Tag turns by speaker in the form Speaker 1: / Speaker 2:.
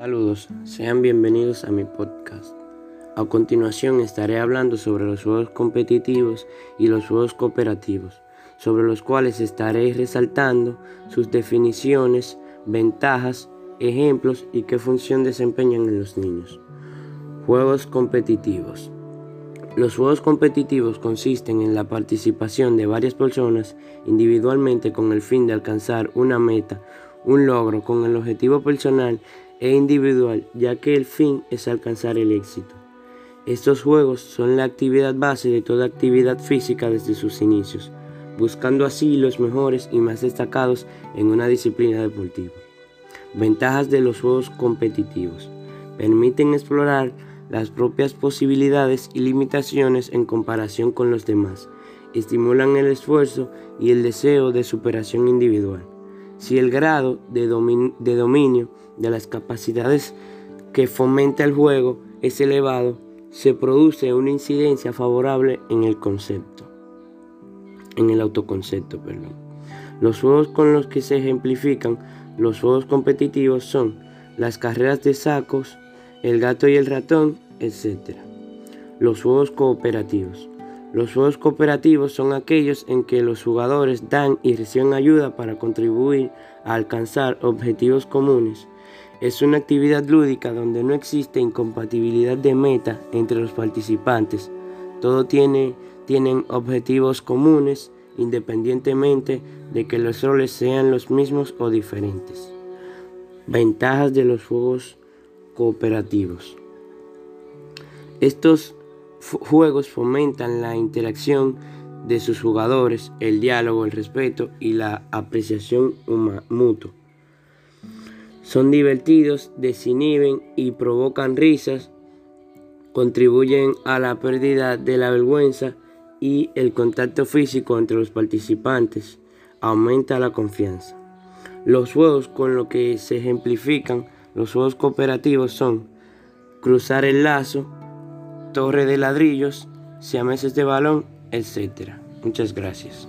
Speaker 1: Saludos, sean bienvenidos a mi podcast. A continuación estaré hablando sobre los juegos competitivos y los juegos cooperativos, sobre los cuales estaré resaltando sus definiciones, ventajas, ejemplos y qué función desempeñan en los niños. Juegos competitivos. Los juegos competitivos consisten en la participación de varias personas individualmente con el fin de alcanzar una meta, un logro con el objetivo personal e individual, ya que el fin es alcanzar el éxito. Estos juegos son la actividad base de toda actividad física desde sus inicios, buscando así los mejores y más destacados en una disciplina deportiva. Ventajas de los juegos competitivos. Permiten explorar las propias posibilidades y limitaciones en comparación con los demás. Estimulan el esfuerzo y el deseo de superación individual. Si el grado de, dominio de las capacidades que fomenta el juego es elevado, se produce una incidencia favorable en el concepto, en el autoconcepto, perdón. Los juegos con los que se ejemplifican los juegos competitivos son las carreras de sacos, el gato y el ratón, etc. Los juegos cooperativos. Los juegos cooperativos son aquellos en que los jugadores dan y reciben ayuda para contribuir a alcanzar objetivos comunes. Es una actividad lúdica donde no existe incompatibilidad de meta entre los participantes. Todos tiene, tienen objetivos comunes independientemente de que los roles sean los mismos o diferentes. Ventajas de los juegos cooperativos. Estos juegos fomentan la interacción de sus jugadores, el diálogo, el respeto y la apreciación mutua. Son divertidos, desinhiben y provocan risas, contribuyen a la pérdida de la vergüenza y el contacto físico entre los participantes, aumenta la confianza. Los juegos con los que se ejemplifican los juegos cooperativos son cruzar el lazo, torre de ladrillos, siameses de balón, etc. Muchas gracias.